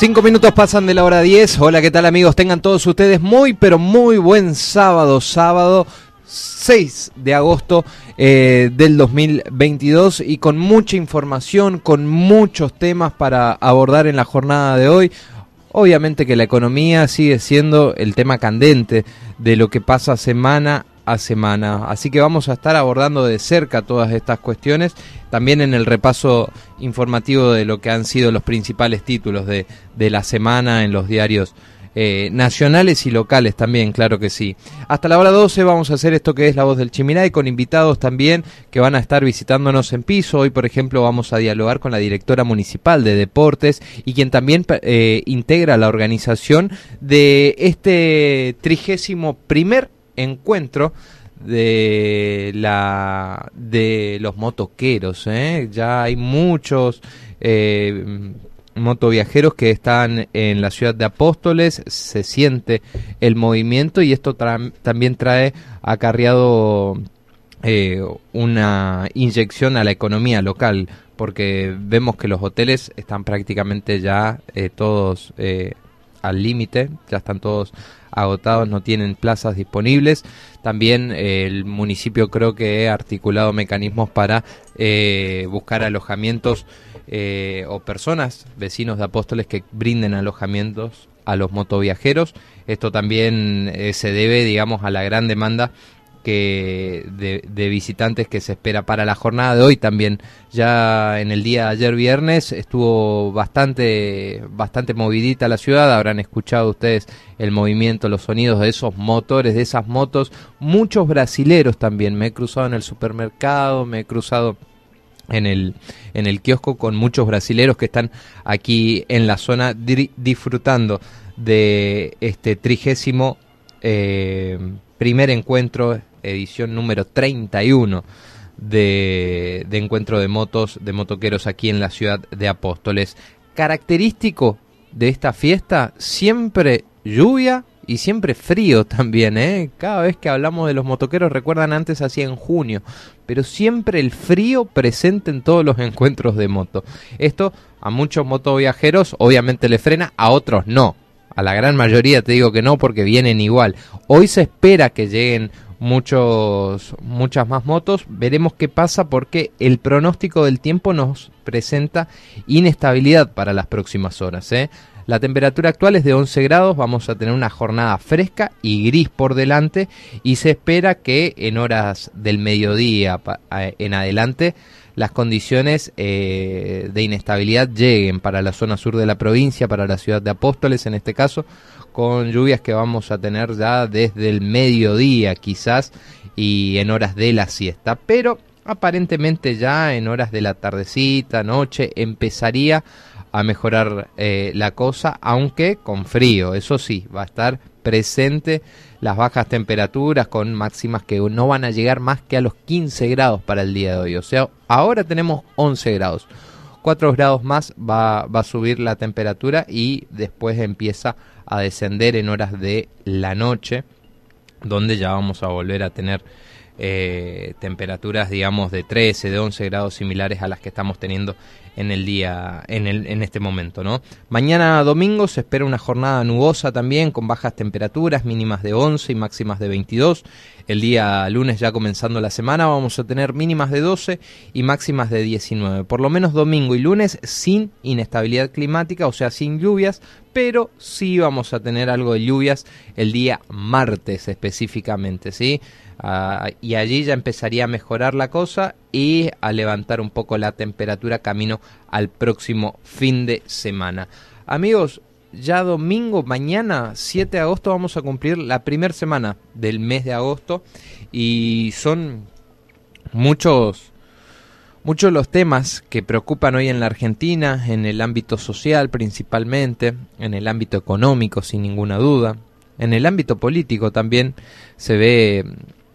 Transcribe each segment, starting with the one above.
Cinco minutos pasan de la hora 10. Hola, ¿qué tal amigos? Tengan todos ustedes muy, pero muy buen sábado, sábado 6 de agosto eh, del 2022 y con mucha información, con muchos temas para abordar en la jornada de hoy. Obviamente que la economía sigue siendo el tema candente de lo que pasa semana a semana. Así que vamos a estar abordando de cerca todas estas cuestiones, también en el repaso informativo de lo que han sido los principales títulos de, de la semana en los diarios eh, nacionales y locales también, claro que sí. Hasta la hora 12 vamos a hacer esto que es La Voz del Chimiray con invitados también que van a estar visitándonos en piso. Hoy, por ejemplo, vamos a dialogar con la directora municipal de deportes y quien también eh, integra la organización de este trigésimo primer encuentro de la de los motoqueros ¿eh? ya hay muchos eh, motoviajeros que están en la ciudad de Apóstoles se siente el movimiento y esto también trae acarreado eh, una inyección a la economía local porque vemos que los hoteles están prácticamente ya eh, todos eh, al límite ya están todos agotados, no tienen plazas disponibles. También eh, el municipio creo que ha articulado mecanismos para eh, buscar alojamientos eh, o personas, vecinos de Apóstoles, que brinden alojamientos a los motoviajeros. Esto también se debe, digamos, a la gran demanda que de, visitantes que se espera para la jornada de hoy también. Ya en el día de ayer viernes estuvo bastante bastante movidita la ciudad. Habrán escuchado ustedes el movimiento los sonidos de esos motores de esas motos. Muchos brasileros también. Me he cruzado en el supermercado me he cruzado en el, en el kiosco con muchos brasileros que están aquí en la zona disfrutando de este trigésimo eh, primer encuentro edición número 31 de, de encuentro de motos, de motoqueros aquí en la ciudad de Apóstoles. Característico de esta fiesta, siempre lluvia y siempre frío también, ¿eh? Cada vez que hablamos de los motoqueros, recuerdan antes así en junio, pero siempre el frío presente en todos los encuentros de moto. Esto a muchos motoviajeros obviamente le frena, a otros no. A la gran mayoría te digo que no porque vienen igual. Hoy se espera que lleguen muchos, muchas más motos. Veremos qué pasa porque el pronóstico del tiempo nos presenta inestabilidad para las próximas horas. ¿eh? La temperatura actual es de 11 grados, vamos a tener una jornada fresca y gris por delante y se espera que en horas del mediodía en adelante las condiciones eh, de inestabilidad lleguen para la zona sur de la provincia, para la ciudad de Apóstoles en este caso, con lluvias que vamos a tener ya desde el mediodía quizás y en horas de la siesta, pero aparentemente ya en horas de la tardecita, noche, empezaría a mejorar eh, la cosa, aunque con frío, eso sí, va a estar presente las bajas temperaturas con máximas que no van a llegar más que a los 15 grados para el día de hoy, o sea, ahora tenemos 11 grados. 4 grados más va, va a subir la temperatura y después empieza a descender en horas de la noche, donde ya vamos a volver a tener eh, temperaturas, digamos, de 13, de 11 grados similares a las que estamos teniendo en el día, en, el, en este momento, ¿no? Mañana domingo se espera una jornada nubosa también, con bajas temperaturas, mínimas de 11 y máximas de 22. El día lunes, ya comenzando la semana, vamos a tener mínimas de 12 y máximas de 19. Por lo menos domingo y lunes sin inestabilidad climática, o sea, sin lluvias, pero sí vamos a tener algo de lluvias el día martes específicamente, ¿sí? Y allí ya empezaría a mejorar la cosa y a levantar un poco la temperatura camino al próximo fin de semana. Amigos, ya domingo, mañana 7 de agosto vamos a cumplir la primera semana del mes de agosto y son muchos muchos los temas que preocupan hoy en la Argentina, en el ámbito social principalmente, en el ámbito económico sin ninguna duda, en el ámbito político también se ve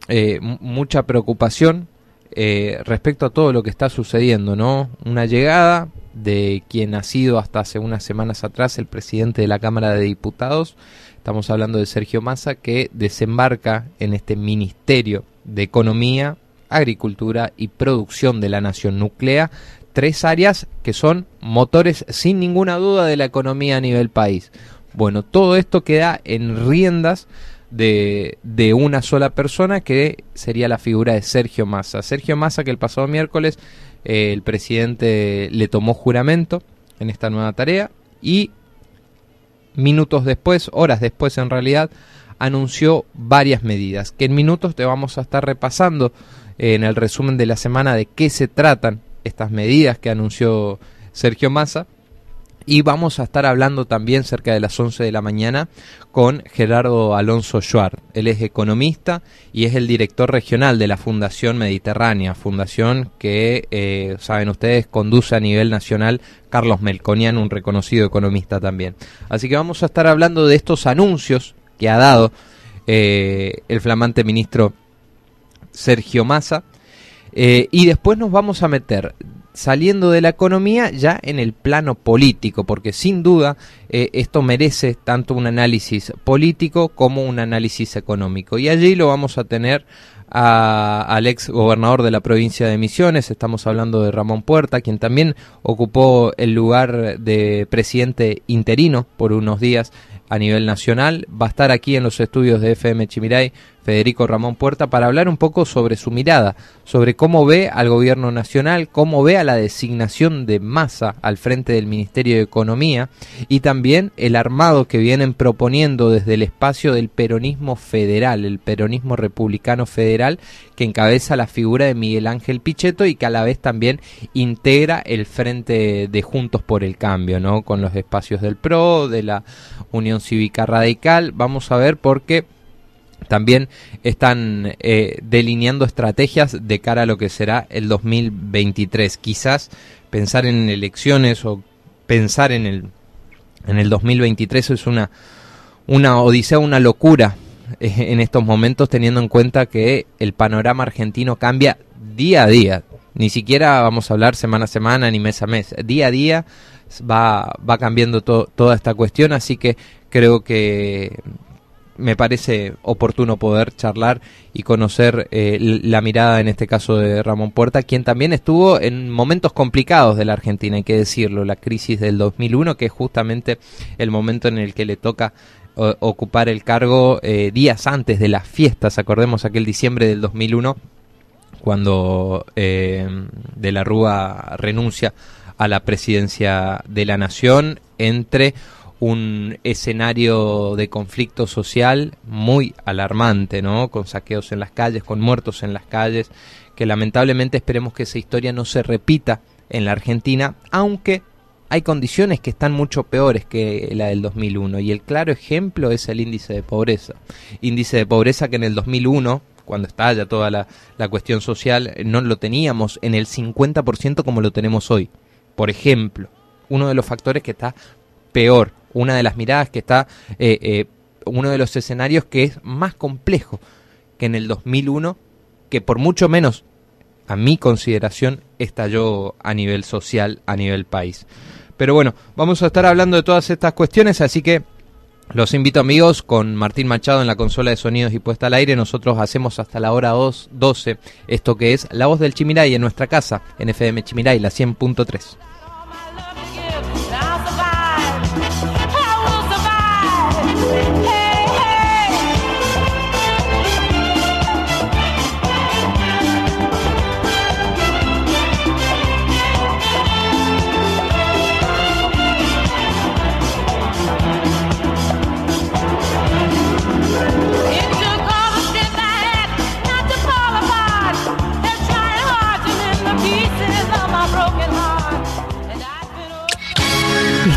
eh, mucha preocupación eh, respecto a todo lo que está sucediendo, ¿no? Una llegada de quien ha sido hasta hace unas semanas atrás el presidente de la Cámara de Diputados, estamos hablando de Sergio Massa, que desembarca en este Ministerio de Economía, Agricultura y Producción de la Nación Nuclea, tres áreas que son motores sin ninguna duda de la economía a nivel país. Bueno, todo esto queda en riendas de, una sola persona que sería la figura de Sergio Massa. Sergio Massa que el pasado miércoles eh, el presidente le tomó juramento en esta nueva tarea y minutos después, horas después en realidad, anunció varias medidas que en minutos te vamos a estar repasando en el resumen de la semana de qué se tratan estas medidas que anunció Sergio Massa. Y vamos a estar hablando también cerca de las 11 de la mañana con Gerardo Alonso Schwar. Él es economista y es el director regional de la Fundación Mediterránea, fundación que, eh, saben ustedes, conduce a nivel nacional Carlos Melconian, un reconocido economista también. Así que vamos a estar hablando de estos anuncios que ha dado eh, el flamante ministro Sergio Massa. Eh, y después nos vamos a meter saliendo de la economía ya en el plano político, porque sin duda eh, esto merece tanto un análisis político como un análisis económico. Y allí lo vamos a tener al ex gobernador de la provincia de Misiones, estamos hablando de Ramón Puerta, quien también ocupó el lugar de presidente interino por unos días a nivel nacional. Va a estar aquí en los estudios de FM Chimiray Federico Ramón Puerta para hablar un poco sobre su mirada, sobre cómo ve al gobierno nacional, cómo ve a la designación de masa al frente del Ministerio de Economía y también el armado que vienen proponiendo desde el espacio del peronismo federal, el peronismo republicano federal, que encabeza la figura de Miguel Ángel Pichetto y que a la vez también integra el frente de Juntos por el Cambio, ¿no? Con los espacios del PRO, de la Unión Cívica Radical. Vamos a ver por qué también están eh, delineando estrategias de cara a lo que será el 2023. Quizás pensar en elecciones o pensar en el, en el 2023 es una, una odisea, una locura eh, en estos momentos teniendo en cuenta que el panorama argentino cambia día a día. Ni siquiera vamos a hablar semana a semana ni mes a mes. Día a día va, va cambiando toda esta cuestión, así que creo que me parece oportuno poder charlar y conocer eh, la mirada en este caso de Ramón Puerta, quien también estuvo en momentos complicados de la Argentina, hay que decirlo, la crisis del 2001, que es justamente el momento en el que le toca ocupar el cargo eh, días antes de las fiestas, acordemos aquel diciembre del 2001, cuando eh, de la Rúa renuncia a la presidencia de la Nación entre un escenario de conflicto social muy alarmante, ¿no? Con saqueos en las calles, con muertos en las calles, que lamentablemente esperemos que esa historia no se repita en la Argentina, aunque hay condiciones que están mucho peores que la del 2001 y el claro ejemplo es el índice de pobreza. Índice de pobreza que en el 2001 cuando estalla toda la, la cuestión social, no lo teníamos en el 50% como lo tenemos hoy. Por ejemplo, uno de los factores que está peor una de las miradas que está, eh, eh, uno de los escenarios que es más complejo que en el 2001, que por mucho menos, a mi consideración, estalló a nivel social, a nivel país. Pero bueno, vamos a estar hablando de todas estas cuestiones, así que los invito amigos con Martín Machado en la consola de sonidos y puesta al aire. Nosotros hacemos hasta la hora 2, 12 esto que es La Voz del Chimiray en nuestra casa, en FM Chimiray, la 100.3.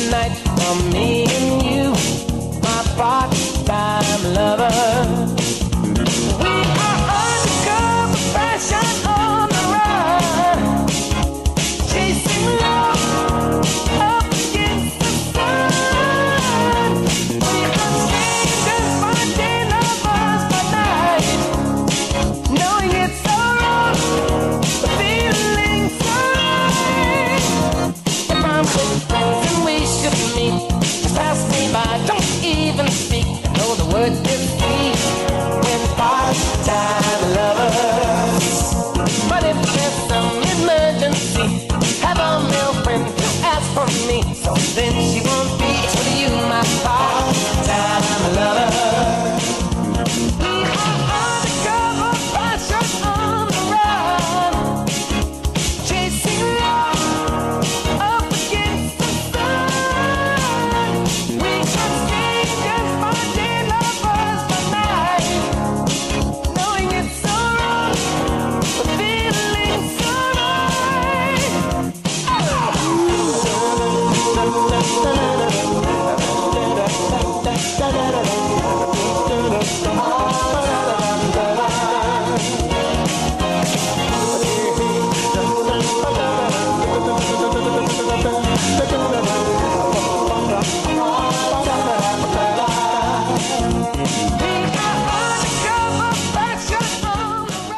tonight's the night for me and you, my part-time lover.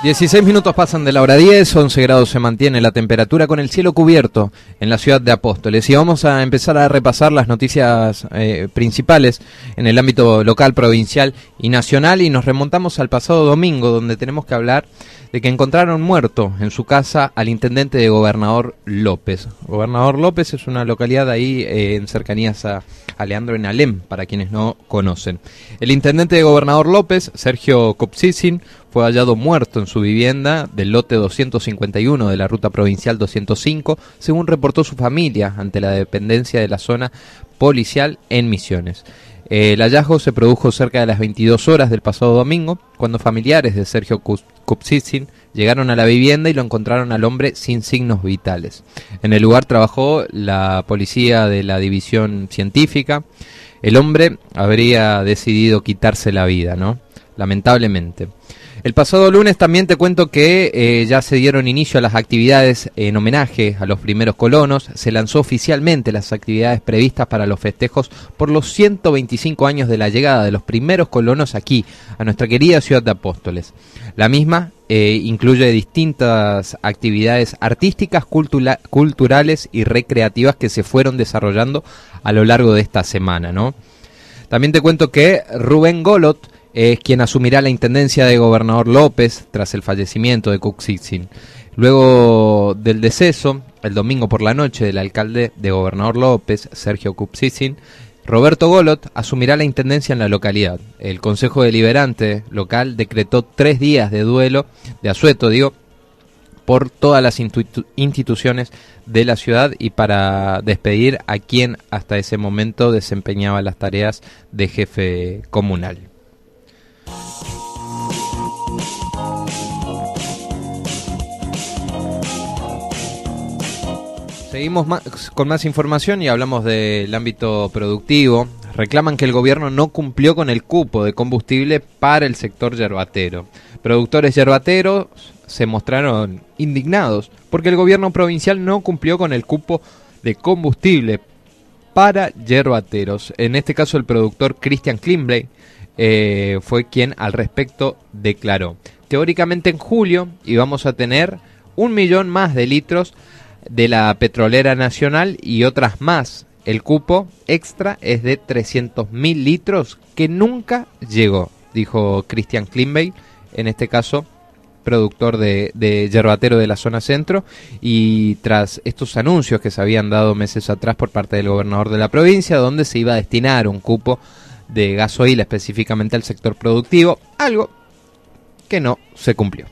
16 minutos pasan de la hora 10, 11 grados se mantiene la temperatura con el cielo cubierto en la ciudad de Apóstoles. Y vamos a empezar a repasar las noticias eh, principales en el ámbito local, provincial y nacional. Y nos remontamos al pasado domingo, donde tenemos que hablar de que encontraron muerto en su casa al intendente de Gobernador López. Gobernador López es una localidad ahí eh, en cercanías a, a Leandro en Alem, para quienes no conocen. El intendente de Gobernador López, Sergio Copsicin, fue hallado muerto en su vivienda del lote 251 de la ruta provincial 205, según reportó su familia ante la dependencia de la zona policial en Misiones. El hallazgo se produjo cerca de las 22 horas del pasado domingo, cuando familiares de Sergio Kupsitsin llegaron a la vivienda y lo encontraron al hombre sin signos vitales. En el lugar trabajó la policía de la división científica. El hombre habría decidido quitarse la vida, ¿no? Lamentablemente. El pasado lunes también te cuento que eh, ya se dieron inicio a las actividades en homenaje a los primeros colonos. Se lanzó oficialmente las actividades previstas para los festejos por los 125 años de la llegada de los primeros colonos aquí, a nuestra querida ciudad de Apóstoles. La misma eh, incluye distintas actividades artísticas, cultura- culturales y recreativas que se fueron desarrollando a lo largo de esta semana, ¿no? También te cuento que Rubén Golot es quien asumirá la intendencia de Gobernador López tras el fallecimiento de Cuxixin. Luego del deceso, el domingo por la noche, del alcalde de Gobernador López, Sergio Cuxixin, Roberto Golot asumirá la intendencia en la localidad. El Consejo Deliberante local decretó tres días de duelo, de asueto, digo, por todas las institu- instituciones de la ciudad y para despedir a quien hasta ese momento desempeñaba las tareas de jefe comunal. Seguimos más- con más información y hablamos del ámbito productivo. Reclaman que el gobierno no cumplió con el cupo de combustible para el sector yerbatero. Productores yerbateros se mostraron indignados porque el gobierno provincial no cumplió con el cupo de combustible para yerbateros. En este caso el productor Christian Klimbley eh, fue quien al respecto declaró. Teóricamente en julio íbamos a tener un millón más de litros de la petrolera nacional y otras más. El cupo extra es de 300.000 litros que nunca llegó, dijo Christian Klimby, en este caso productor de, de yerbatero de la zona centro y tras estos anuncios que se habían dado meses atrás por parte del gobernador de la provincia donde se iba a destinar un cupo de gasoil específicamente al sector productivo, algo que no se cumplió.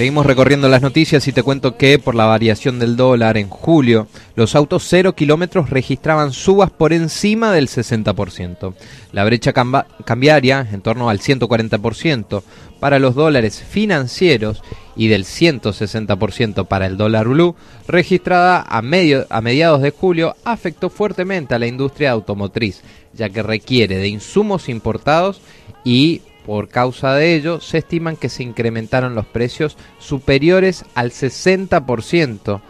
Seguimos recorriendo las noticias y te cuento que por la variación del dólar en julio, los autos cero kilómetros registraban subas por encima del 60%. La brecha cambiaria, en torno al 140%, para los dólares financieros y del 160% para el dólar blue, registrada a, medio, a mediados de julio, afectó fuertemente a la industria automotriz, ya que requiere de insumos importados y por causa de ello, se estiman que se incrementaron los precios superiores al 60%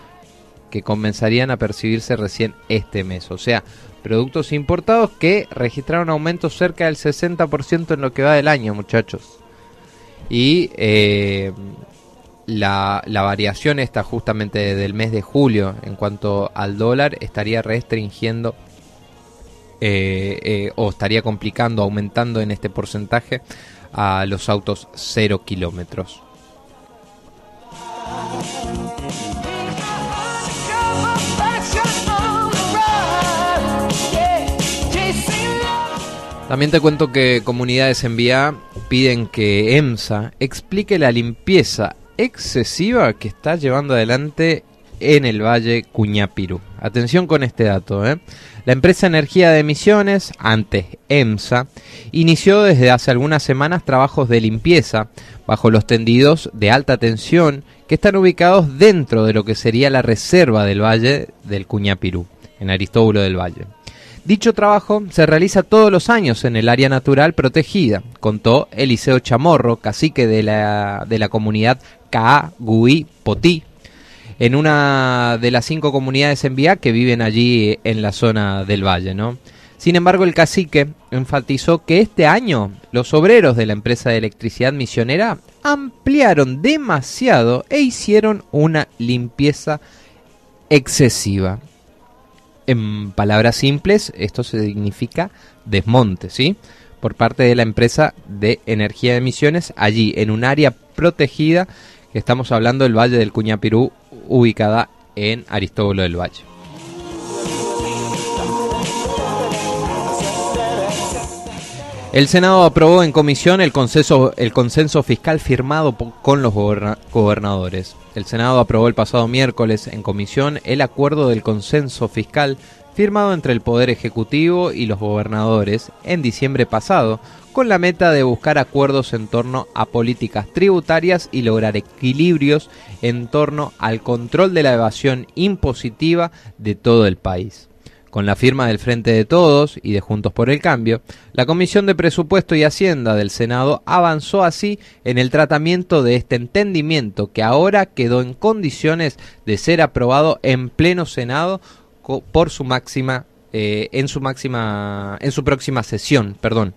que comenzarían a percibirse recién este mes. O sea, productos importados que registraron aumentos cerca del 60% en lo que va del año, muchachos. Y eh, la, variación esta justamente del mes de julio en cuanto al dólar estaría restringiendo eh, eh, o estaría complicando, aumentando en este porcentaje a los autos 0 kilómetros. También te cuento que comunidades en Vía piden que EMSA explique la limpieza excesiva que está llevando adelante en el Valle Cuñapirú. Atención con este dato. ¿eh? La empresa Energía de Emisiones, antes EMSA, inició desde hace algunas semanas trabajos de limpieza bajo los tendidos de alta tensión que están ubicados dentro de lo que sería la reserva del Valle del Cuñapirú, en Aristóbulo del Valle. Dicho trabajo se realiza todos los años en el área natural protegida, contó Eliseo Chamorro, cacique de la, de la comunidad Caagui Potí, en una de las cinco comunidades en Vía que viven allí en la zona del valle, ¿no? Sin embargo, el cacique enfatizó que este año los obreros de la empresa de electricidad misionera ampliaron demasiado e hicieron una limpieza excesiva. En palabras simples, esto significa desmonte, ¿sí? Por parte de la empresa de energía de emisiones allí en un área protegida que estamos hablando del Valle del Cuñapirú ubicada en Aristóbulo del Valle. El Senado aprobó en comisión el consenso, el consenso fiscal firmado con los gobernadores. El Senado aprobó el pasado miércoles en comisión el acuerdo del consenso fiscal firmado entre el Poder Ejecutivo y los gobernadores en diciembre pasado, con la meta de buscar acuerdos en torno a políticas tributarias y lograr equilibrios en torno al control de la evasión impositiva de todo el país. Con la firma del Frente de Todos y de Juntos por el Cambio, la Comisión de Presupuesto y Hacienda del Senado avanzó así en el tratamiento de este entendimiento que ahora quedó en condiciones de ser aprobado en pleno Senado por su máxima eh, en su máxima en su próxima sesión, perdón.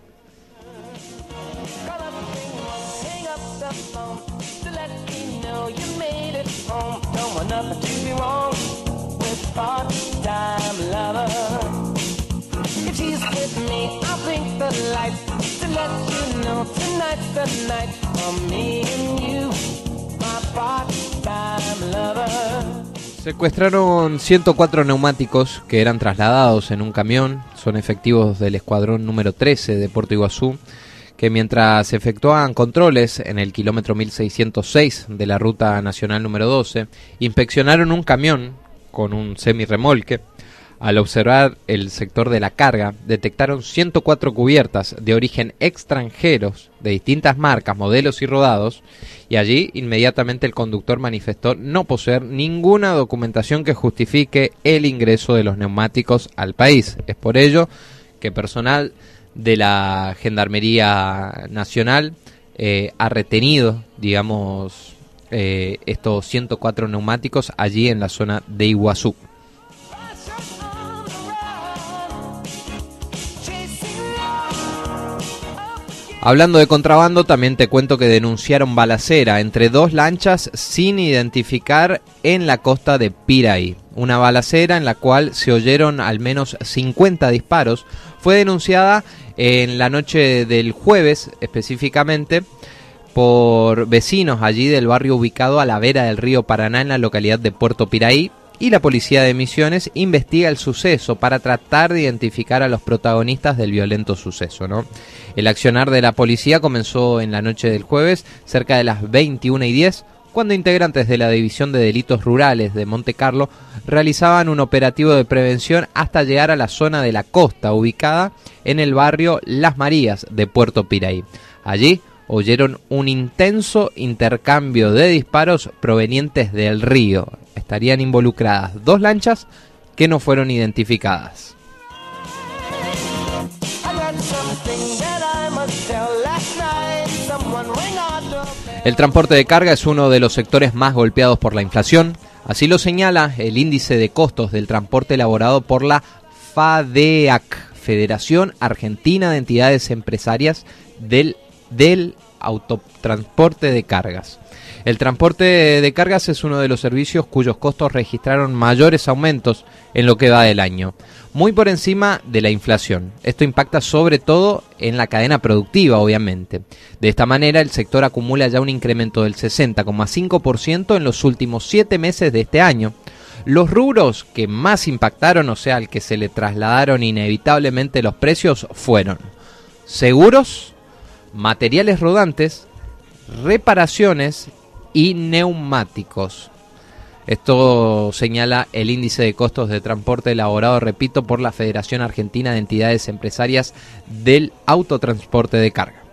Secuestraron 104 neumáticos que eran trasladados en un camión. Son efectivos del escuadrón número 13 de Puerto Iguazú que mientras efectuaban controles en el kilómetro 1606 de la ruta nacional número 12, inspeccionaron un camión con un semirremolque. Al observar el sector de la carga, detectaron 104 cubiertas de origen extranjeros de distintas marcas, modelos y rodados, y allí inmediatamente el conductor manifestó no poseer ninguna documentación que justifique el ingreso de los neumáticos al país. Es por ello que personal de la Gendarmería Nacional eh, ha retenido, digamos, eh, estos 104 neumáticos allí en la zona de Iguazú. Hablando de contrabando, también te cuento que denunciaron balacera entre dos lanchas sin identificar en la costa de Piraí. Una balacera en la cual se oyeron al menos 50 disparos fue denunciada en la noche del jueves específicamente por vecinos allí del barrio ubicado a la vera del río Paraná en la localidad de Puerto Piraí y la policía de Misiones investiga el suceso para tratar de identificar a los protagonistas del violento suceso. ¿no? El accionar de la policía comenzó en la noche del jueves cerca de las 21 y 10 cuando integrantes de la División de Delitos Rurales de Monte Carlo realizaban un operativo de prevención hasta llegar a la zona de la costa ubicada en el barrio Las Marías de Puerto Piraí. Allí oyeron un intenso intercambio de disparos provenientes del río. Estarían involucradas dos lanchas que no fueron identificadas. El transporte de carga es uno de los sectores más golpeados por la inflación. Así lo señala el índice de costos del transporte elaborado por la FADEAC, Federación Argentina de Entidades Empresarias del, del Autotransporte de Cargas. El transporte de cargas es uno de los servicios cuyos costos registraron mayores aumentos en lo que va del año, muy por encima de la inflación. Esto impacta sobre todo en la cadena productiva, obviamente. De esta manera, el sector acumula ya un incremento del 60,5% en los últimos siete meses de este año. Los rubros que más impactaron, o sea, al que se le trasladaron inevitablemente los precios, fueron seguros, materiales rodantes, reparaciones y neumáticos. Esto señala el índice de costos de transporte elaborado, repito, por la Federación Argentina de Entidades Empresarias del Autotransporte de Carga.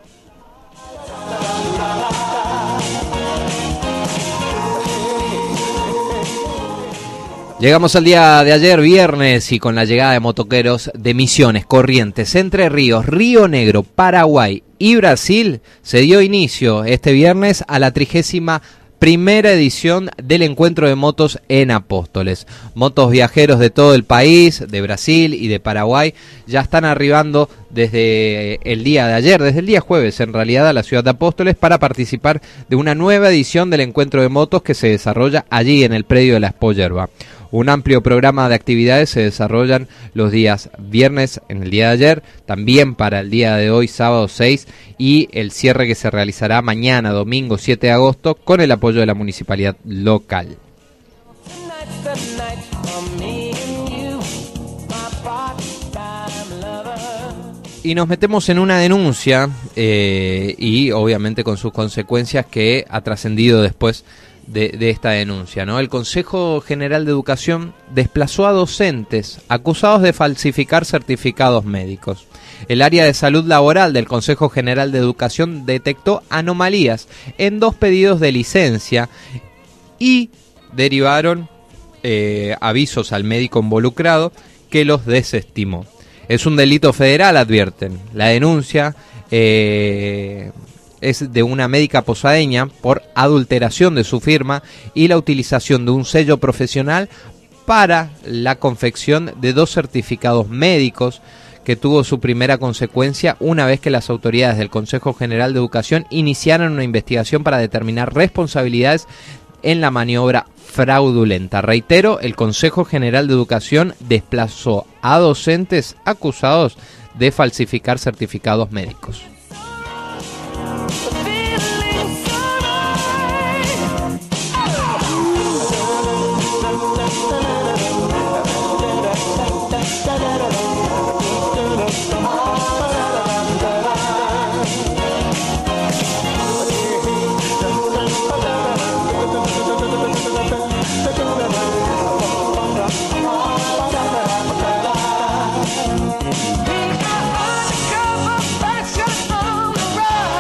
Llegamos al día de ayer, viernes, y con la llegada de motoqueros de Misiones, Corrientes, Entre Ríos, Río Negro, Paraguay y Brasil, se dio inicio este viernes a la trigésima primera edición del encuentro de motos en Apóstoles. Motos viajeros de todo el país, de Brasil y de Paraguay, ya están arribando desde el día de ayer, desde el día jueves en realidad, a la ciudad de Apóstoles para participar de una nueva edición del encuentro de motos que se desarrolla allí en el predio de la Espollerba. Un amplio programa de actividades se desarrollan los días viernes en el día de ayer, también para el día de hoy, sábado 6, y el cierre que se realizará mañana, domingo 7 de agosto, con el apoyo de la municipalidad local. Y nos metemos en una denuncia eh, y obviamente con sus consecuencias que ha trascendido después de, esta denuncia. ¿no? El Consejo General de Educación desplazó a docentes acusados de falsificar certificados médicos. El área de salud laboral del Consejo General de Educación detectó anomalías en dos pedidos de licencia y derivaron eh, avisos al médico involucrado que los desestimó. Es un delito federal, advierten. La denuncia eh, es de una médica posadeña por adulteración de su firma y la utilización de un sello profesional para la confección de dos certificados médicos que tuvo su primera consecuencia una vez que las autoridades del Consejo General de Educación iniciaron una investigación para determinar responsabilidades en la maniobra fraudulenta. Reitero, el Consejo General de Educación desplazó a docentes acusados de falsificar certificados médicos.